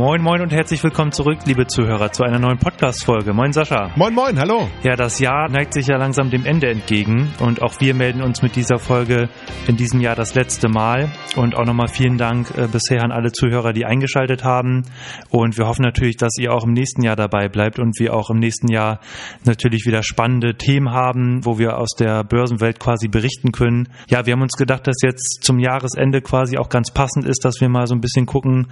Moin, moin und herzlich willkommen zurück, liebe Zuhörer, zu einer neuen Podcast-Folge. Moin, Sascha. Moin, moin, hallo. Ja, das Jahr neigt sich ja langsam dem Ende entgegen und auch wir melden uns mit dieser Folge in diesem Jahr das letzte Mal. Und auch nochmal vielen Dank äh, bisher an alle Zuhörer, die eingeschaltet haben. Und wir hoffen natürlich, dass ihr auch im nächsten Jahr dabei bleibt und wir auch im nächsten Jahr natürlich wieder spannende Themen haben, wo wir aus der Börsenwelt quasi berichten können. Ja, wir haben uns gedacht, dass jetzt zum Jahresende quasi auch ganz passend ist, dass wir mal so ein bisschen gucken,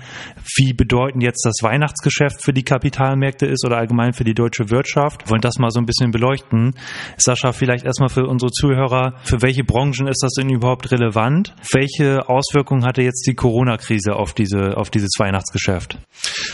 wie bedeutend bedeutend jetzt das Weihnachtsgeschäft für die Kapitalmärkte ist oder allgemein für die deutsche Wirtschaft. Wir wollen das mal so ein bisschen beleuchten. Sascha, vielleicht erstmal für unsere Zuhörer, für welche Branchen ist das denn überhaupt relevant? Welche Auswirkungen hatte jetzt die Corona-Krise auf diese, auf dieses Weihnachtsgeschäft?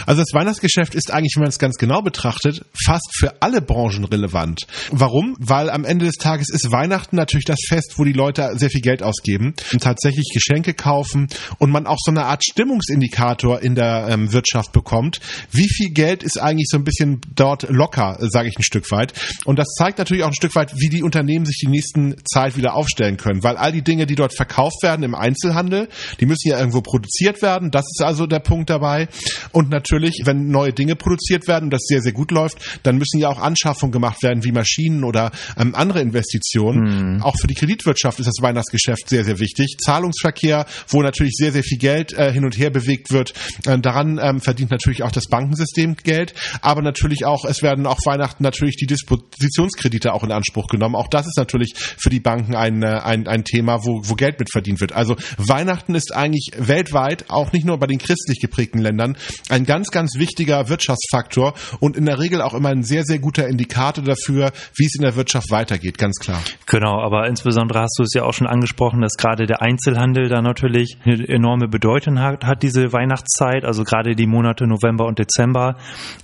Also das Weihnachtsgeschäft ist eigentlich, wenn man es ganz genau betrachtet, fast für alle Branchen relevant. Warum? Weil am Ende des Tages ist Weihnachten natürlich das Fest, wo die Leute sehr viel Geld ausgeben und tatsächlich Geschenke kaufen und man auch so eine Art Stimmungsindikator in der ähm, Wirtschaft Wirtschaft bekommt. Wie viel Geld ist eigentlich so ein bisschen dort locker, sage ich ein Stück weit. Und das zeigt natürlich auch ein Stück weit, wie die Unternehmen sich die nächsten Zeit wieder aufstellen können. Weil all die Dinge, die dort verkauft werden im Einzelhandel, die müssen ja irgendwo produziert werden. Das ist also der Punkt dabei. Und natürlich, wenn neue Dinge produziert werden und das sehr, sehr gut läuft, dann müssen ja auch Anschaffungen gemacht werden, wie Maschinen oder ähm, andere Investitionen. Mhm. Auch für die Kreditwirtschaft ist das Weihnachtsgeschäft sehr, sehr wichtig. Zahlungsverkehr, wo natürlich sehr, sehr viel Geld äh, hin und her bewegt wird. Äh, daran ähm, verdient natürlich auch das Bankensystem Geld, aber natürlich auch, es werden auch Weihnachten natürlich die Dispositionskredite auch in Anspruch genommen. Auch das ist natürlich für die Banken ein, äh, ein, ein Thema, wo, wo Geld mit verdient wird. Also Weihnachten ist eigentlich weltweit, auch nicht nur bei den christlich geprägten Ländern, ein ganz, ganz wichtiger Wirtschaftsfaktor und in der Regel auch immer ein sehr, sehr guter Indikator dafür, wie es in der Wirtschaft weitergeht, ganz klar. Genau, aber insbesondere hast du es ja auch schon angesprochen, dass gerade der Einzelhandel da natürlich eine enorme Bedeutung hat, hat diese Weihnachtszeit, also gerade die die Monate November und Dezember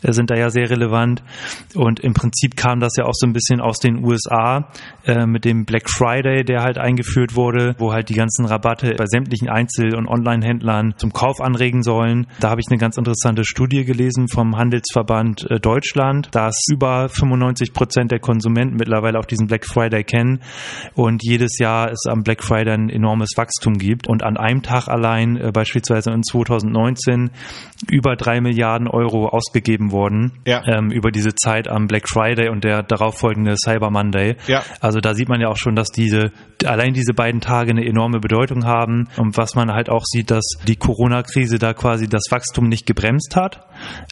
äh, sind da ja sehr relevant. Und im Prinzip kam das ja auch so ein bisschen aus den USA äh, mit dem Black Friday, der halt eingeführt wurde, wo halt die ganzen Rabatte bei sämtlichen Einzel- und Online-Händlern zum Kauf anregen sollen. Da habe ich eine ganz interessante Studie gelesen vom Handelsverband äh, Deutschland, dass über 95 Prozent der Konsumenten mittlerweile auch diesen Black Friday kennen und jedes Jahr es am Black Friday ein enormes Wachstum gibt. Und an einem Tag allein, äh, beispielsweise in 2019, über drei Milliarden Euro ausgegeben worden ja. ähm, über diese Zeit am Black Friday und der darauffolgende Cyber Monday. Ja. Also da sieht man ja auch schon, dass diese allein diese beiden Tage eine enorme Bedeutung haben und was man halt auch sieht, dass die Corona-Krise da quasi das Wachstum nicht gebremst hat,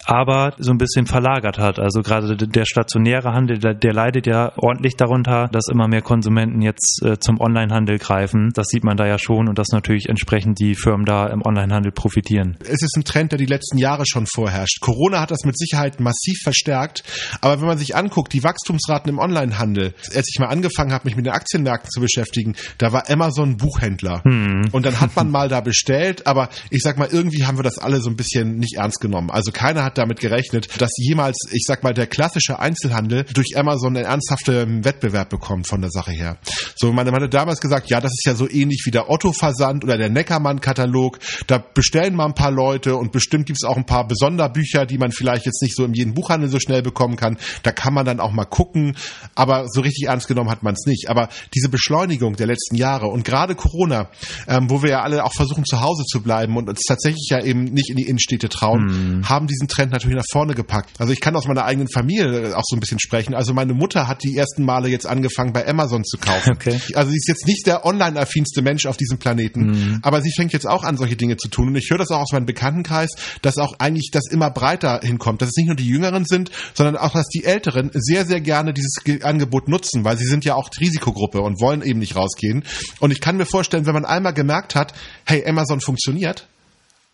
aber so ein bisschen verlagert hat. Also gerade der stationäre Handel, der, leidet ja ordentlich darunter, dass immer mehr Konsumenten jetzt äh, zum Onlinehandel greifen. Das sieht man da ja schon und dass natürlich entsprechend die Firmen da im Onlinehandel profitieren. Es ist ein Trend, der die letzten Jahre schon vorherrscht. Corona hat das mit Sicherheit massiv verstärkt. Aber wenn man sich anguckt, die Wachstumsraten im Onlinehandel, als ich mal angefangen habe, mich mit den Aktienmärkten zu beschäftigen, da war Amazon Buchhändler. Hm. Und dann hat man mal da bestellt, aber ich sag mal, irgendwie haben wir das alle so ein bisschen nicht ernst genommen. Also keiner hat damit gerechnet, dass jemals, ich sag mal, der klassische Einzelhandel durch Amazon einen ernsthaften Wettbewerb bekommt von der Sache her. So, meine Mann hat damals gesagt, ja, das ist ja so ähnlich wie der Otto-Versand oder der Neckermann-Katalog. Da bestellen mal ein paar Leute und bestimmt gibt es auch ein paar Besonderbücher, die man vielleicht jetzt nicht so in jedem Buchhandel so schnell bekommen kann. Da kann man dann auch mal gucken, aber so richtig ernst genommen hat man es nicht. Aber diese Beschleunigung der letzten Jahre und gerade Corona, ähm, wo wir ja alle auch versuchen zu Hause zu bleiben und uns tatsächlich ja eben nicht in die Innenstädte trauen, mm. haben diesen Trend natürlich nach vorne gepackt. Also ich kann aus meiner eigenen Familie auch so ein bisschen sprechen. Also meine Mutter hat die ersten Male jetzt angefangen bei Amazon zu kaufen. Okay. Also sie ist jetzt nicht der online-affinste Mensch auf diesem Planeten, mm. aber sie fängt jetzt auch an, solche Dinge zu tun. Und ich höre das auch aus meinem Bekanntenkreis, dass auch eigentlich das immer breiter hinkommt, dass es nicht nur die Jüngeren sind, sondern auch, dass die Älteren sehr, sehr gerne dieses Angebot nutzen, weil sie sind ja auch Risikogruppe und wollen eben nicht rausgehen. Und ich kann mir vorstellen, wenn man einmal gemerkt hat, hey, Amazon funktioniert,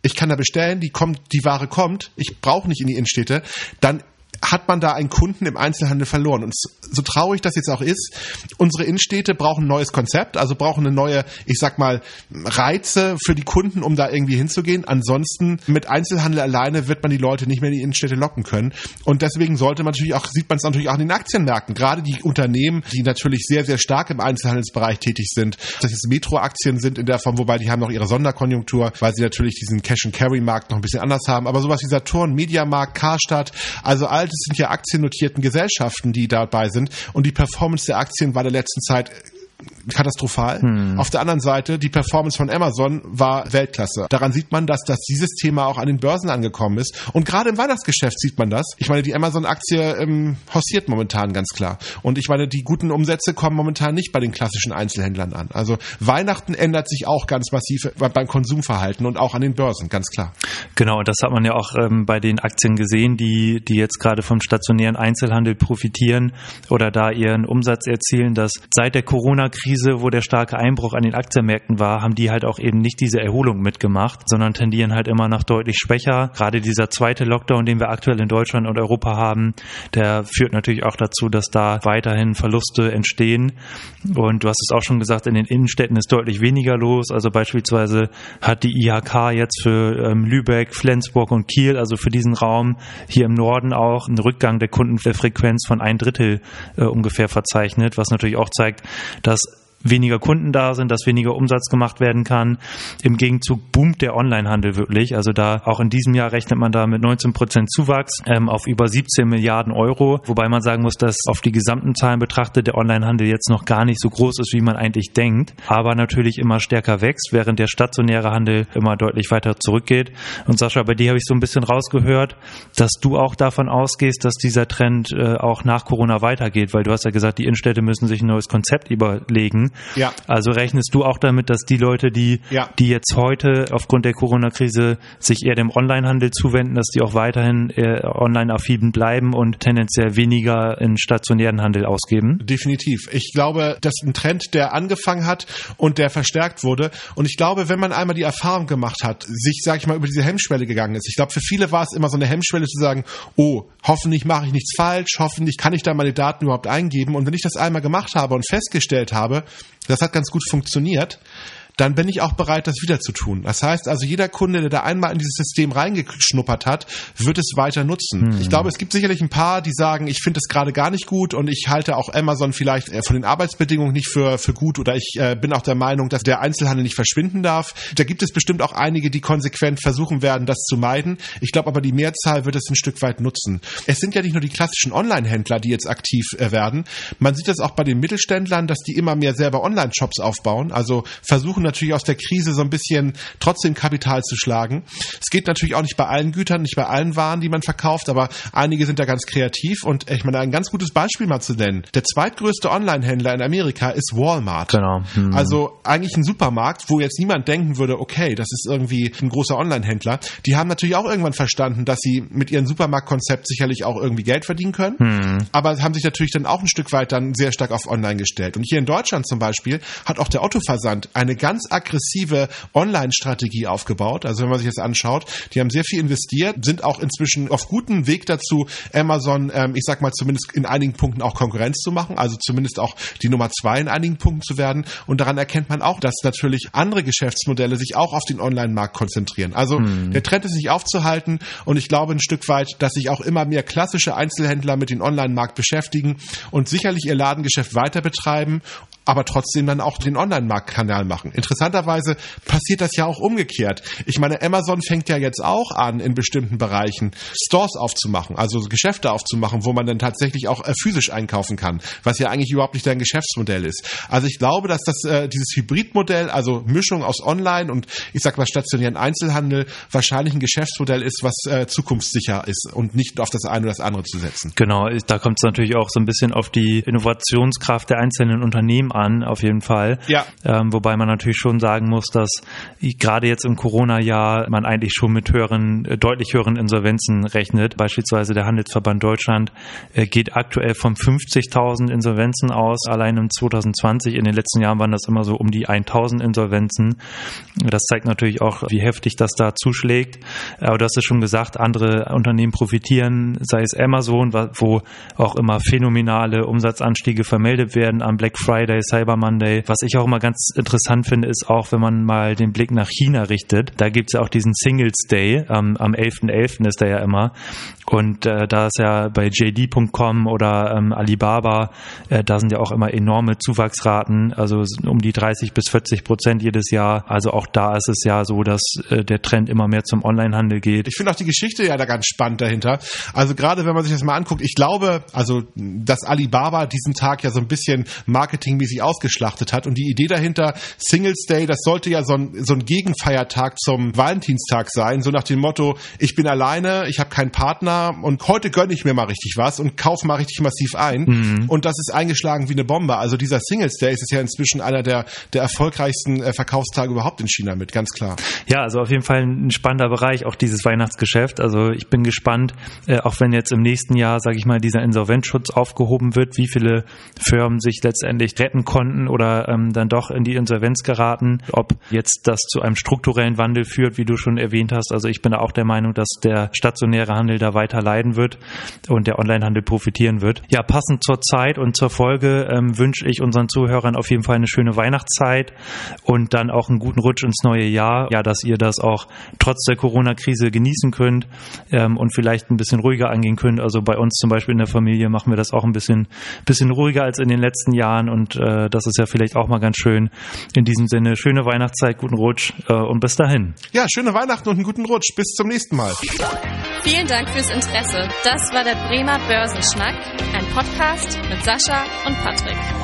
ich kann da bestellen, die kommt, die Ware kommt, ich brauche nicht in die Innenstädte, dann hat man da einen Kunden im Einzelhandel verloren. Und so traurig das jetzt auch ist, unsere Innenstädte brauchen ein neues Konzept, also brauchen eine neue, ich sag mal, Reize für die Kunden, um da irgendwie hinzugehen. Ansonsten mit Einzelhandel alleine wird man die Leute nicht mehr in die Innenstädte locken können. Und deswegen sollte man natürlich auch, sieht man es natürlich auch in den Aktienmärkten. Gerade die Unternehmen, die natürlich sehr, sehr stark im Einzelhandelsbereich tätig sind, dass es Metro-Aktien sind in der Form, wobei die haben noch ihre Sonderkonjunktur, weil sie natürlich diesen Cash-and-Carry-Markt noch ein bisschen anders haben. Aber sowas wie Saturn, Mediamarkt, Karstadt, also all es sind ja aktiennotierten Gesellschaften, die dabei sind. Und die Performance der Aktien war der letzten Zeit katastrophal. Hm. Auf der anderen Seite, die Performance von Amazon war Weltklasse. Daran sieht man, dass, dass dieses Thema auch an den Börsen angekommen ist. Und gerade im Weihnachtsgeschäft sieht man das. Ich meine, die Amazon-Aktie ähm, hossiert momentan ganz klar. Und ich meine, die guten Umsätze kommen momentan nicht bei den klassischen Einzelhändlern an. Also Weihnachten ändert sich auch ganz massiv beim Konsumverhalten und auch an den Börsen, ganz klar. Genau, und das hat man ja auch ähm, bei den Aktien gesehen, die, die jetzt gerade vom stationären Einzelhandel profitieren oder da ihren Umsatz erzielen, dass seit der Corona-Krise, wo der starke Einbruch an den Aktienmärkten war, haben die halt auch eben nicht diese Erholung mitgemacht, sondern tendieren halt immer noch deutlich schwächer. Gerade dieser zweite Lockdown, den wir aktuell in Deutschland und Europa haben, der führt natürlich auch dazu, dass da weiterhin Verluste entstehen. Und du hast es auch schon gesagt, in den Innenstädten ist deutlich weniger los. Also beispielsweise hat die IHK jetzt für ähm, Lübeck, Flensburg und Kiel, also für diesen Raum hier im Norden auch einen Rückgang der Kundenfrequenz von ein Drittel äh, ungefähr verzeichnet, was natürlich auch zeigt, dass weniger Kunden da sind, dass weniger Umsatz gemacht werden kann. Im Gegenzug boomt der Onlinehandel wirklich. Also da auch in diesem Jahr rechnet man da mit 19 Prozent Zuwachs ähm, auf über 17 Milliarden Euro, wobei man sagen muss, dass auf die gesamten Zahlen betrachtet der Onlinehandel jetzt noch gar nicht so groß ist, wie man eigentlich denkt, aber natürlich immer stärker wächst, während der stationäre Handel immer deutlich weiter zurückgeht. Und Sascha, bei dir habe ich so ein bisschen rausgehört, dass du auch davon ausgehst, dass dieser Trend äh, auch nach Corona weitergeht, weil du hast ja gesagt, die Innenstädte müssen sich ein neues Konzept überlegen. Ja. Also rechnest du auch damit, dass die Leute, die, ja. die jetzt heute aufgrund der Corona-Krise sich eher dem Onlinehandel zuwenden, dass die auch weiterhin äh, online affin bleiben und tendenziell weniger in stationären Handel ausgeben? Definitiv. Ich glaube, das ist ein Trend, der angefangen hat und der verstärkt wurde. Und ich glaube, wenn man einmal die Erfahrung gemacht hat, sich, sag ich mal, über diese Hemmschwelle gegangen ist. Ich glaube, für viele war es immer so eine Hemmschwelle zu sagen, oh, hoffentlich mache ich nichts falsch, hoffentlich kann ich da meine Daten überhaupt eingeben. Und wenn ich das einmal gemacht habe und festgestellt habe, das hat ganz gut funktioniert dann bin ich auch bereit, das wieder zu tun. Das heißt also, jeder Kunde, der da einmal in dieses System reingeschnuppert hat, wird es weiter nutzen. Hm. Ich glaube, es gibt sicherlich ein paar, die sagen, ich finde es gerade gar nicht gut und ich halte auch Amazon vielleicht äh, von den Arbeitsbedingungen nicht für, für gut oder ich äh, bin auch der Meinung, dass der Einzelhandel nicht verschwinden darf. Da gibt es bestimmt auch einige, die konsequent versuchen werden, das zu meiden. Ich glaube aber, die Mehrzahl wird es ein Stück weit nutzen. Es sind ja nicht nur die klassischen Online-Händler, die jetzt aktiv äh, werden. Man sieht das auch bei den Mittelständlern, dass die immer mehr selber Online-Shops aufbauen, also versuchen natürlich aus der Krise so ein bisschen trotzdem Kapital zu schlagen. Es geht natürlich auch nicht bei allen Gütern, nicht bei allen Waren, die man verkauft, aber einige sind da ganz kreativ und ich meine, ein ganz gutes Beispiel mal zu nennen. Der zweitgrößte Online-Händler in Amerika ist Walmart. Genau. Hm. Also eigentlich ein Supermarkt, wo jetzt niemand denken würde, okay, das ist irgendwie ein großer Online-Händler. Die haben natürlich auch irgendwann verstanden, dass sie mit ihrem Supermarktkonzept sicherlich auch irgendwie Geld verdienen können, hm. aber haben sich natürlich dann auch ein Stück weit dann sehr stark auf Online gestellt. Und hier in Deutschland zum Beispiel hat auch der Otto-Versand eine ganz ganz aggressive Online-Strategie aufgebaut. Also wenn man sich das anschaut, die haben sehr viel investiert, sind auch inzwischen auf gutem Weg dazu, Amazon, ähm, ich sag mal zumindest in einigen Punkten auch Konkurrenz zu machen, also zumindest auch die Nummer zwei in einigen Punkten zu werden. Und daran erkennt man auch, dass natürlich andere Geschäftsmodelle sich auch auf den Online-Markt konzentrieren. Also hm. der Trend ist nicht aufzuhalten und ich glaube ein Stück weit, dass sich auch immer mehr klassische Einzelhändler mit dem Online-Markt beschäftigen und sicherlich ihr Ladengeschäft weiter betreiben aber trotzdem dann auch den Online-Marktkanal machen. Interessanterweise passiert das ja auch umgekehrt. Ich meine, Amazon fängt ja jetzt auch an, in bestimmten Bereichen Stores aufzumachen, also Geschäfte aufzumachen, wo man dann tatsächlich auch äh, physisch einkaufen kann, was ja eigentlich überhaupt nicht dein Geschäftsmodell ist. Also ich glaube, dass das äh, dieses Hybridmodell, also Mischung aus Online und ich sag mal stationären Einzelhandel, wahrscheinlich ein Geschäftsmodell ist, was äh, zukunftssicher ist und nicht auf das eine oder das andere zu setzen. Genau, da kommt es natürlich auch so ein bisschen auf die Innovationskraft der einzelnen Unternehmen an, auf jeden Fall. Ja. Ähm, wobei man natürlich schon sagen muss, dass gerade jetzt im Corona-Jahr man eigentlich schon mit höheren, äh, deutlich höheren Insolvenzen rechnet. Beispielsweise der Handelsverband Deutschland äh, geht aktuell von 50.000 Insolvenzen aus. Allein im 2020, in den letzten Jahren waren das immer so um die 1.000 Insolvenzen. Das zeigt natürlich auch, wie heftig das da zuschlägt. Aber du hast es schon gesagt, andere Unternehmen profitieren, sei es Amazon, wo auch immer phänomenale Umsatzanstiege vermeldet werden am Black Friday, Cyber Monday. Was ich auch immer ganz interessant finde, ist auch, wenn man mal den Blick nach China richtet. Da gibt es ja auch diesen Singles Day. Ähm, am 11.11. .11. ist der ja immer. Und äh, da ist ja bei JD.com oder ähm, Alibaba, äh, da sind ja auch immer enorme Zuwachsraten, also um die 30 bis 40 Prozent jedes Jahr. Also auch da ist es ja so, dass äh, der Trend immer mehr zum Onlinehandel geht. Ich finde auch die Geschichte ja da ganz spannend dahinter. Also gerade wenn man sich das mal anguckt, ich glaube, also dass Alibaba diesen Tag ja so ein bisschen marketingmäßig sie ausgeschlachtet hat. Und die Idee dahinter, Singles Day, das sollte ja so ein, so ein Gegenfeiertag zum Valentinstag sein, so nach dem Motto, ich bin alleine, ich habe keinen Partner und heute gönne ich mir mal richtig was und kaufe mal richtig massiv ein. Mhm. Und das ist eingeschlagen wie eine Bombe. Also dieser Singles Day ist ja inzwischen einer der, der erfolgreichsten äh, Verkaufstage überhaupt in China mit, ganz klar. Ja, also auf jeden Fall ein spannender Bereich, auch dieses Weihnachtsgeschäft. Also ich bin gespannt, äh, auch wenn jetzt im nächsten Jahr, sage ich mal, dieser Insolvenzschutz aufgehoben wird, wie viele Firmen sich letztendlich retten konnten oder ähm, dann doch in die Insolvenz geraten, ob jetzt das zu einem strukturellen Wandel führt, wie du schon erwähnt hast. Also ich bin da auch der Meinung, dass der stationäre Handel da weiter leiden wird und der Onlinehandel profitieren wird. Ja, passend zur Zeit und zur Folge ähm, wünsche ich unseren Zuhörern auf jeden Fall eine schöne Weihnachtszeit und dann auch einen guten Rutsch ins neue Jahr. Ja, dass ihr das auch trotz der Corona-Krise genießen könnt ähm, und vielleicht ein bisschen ruhiger angehen könnt. Also bei uns zum Beispiel in der Familie machen wir das auch ein bisschen, bisschen ruhiger als in den letzten Jahren und äh, das ist ja vielleicht auch mal ganz schön. In diesem Sinne, schöne Weihnachtszeit, guten Rutsch äh, und bis dahin. Ja, schöne Weihnachten und einen guten Rutsch. Bis zum nächsten Mal. Vielen Dank fürs Interesse. Das war der Bremer Börsenschnack, ein Podcast mit Sascha und Patrick.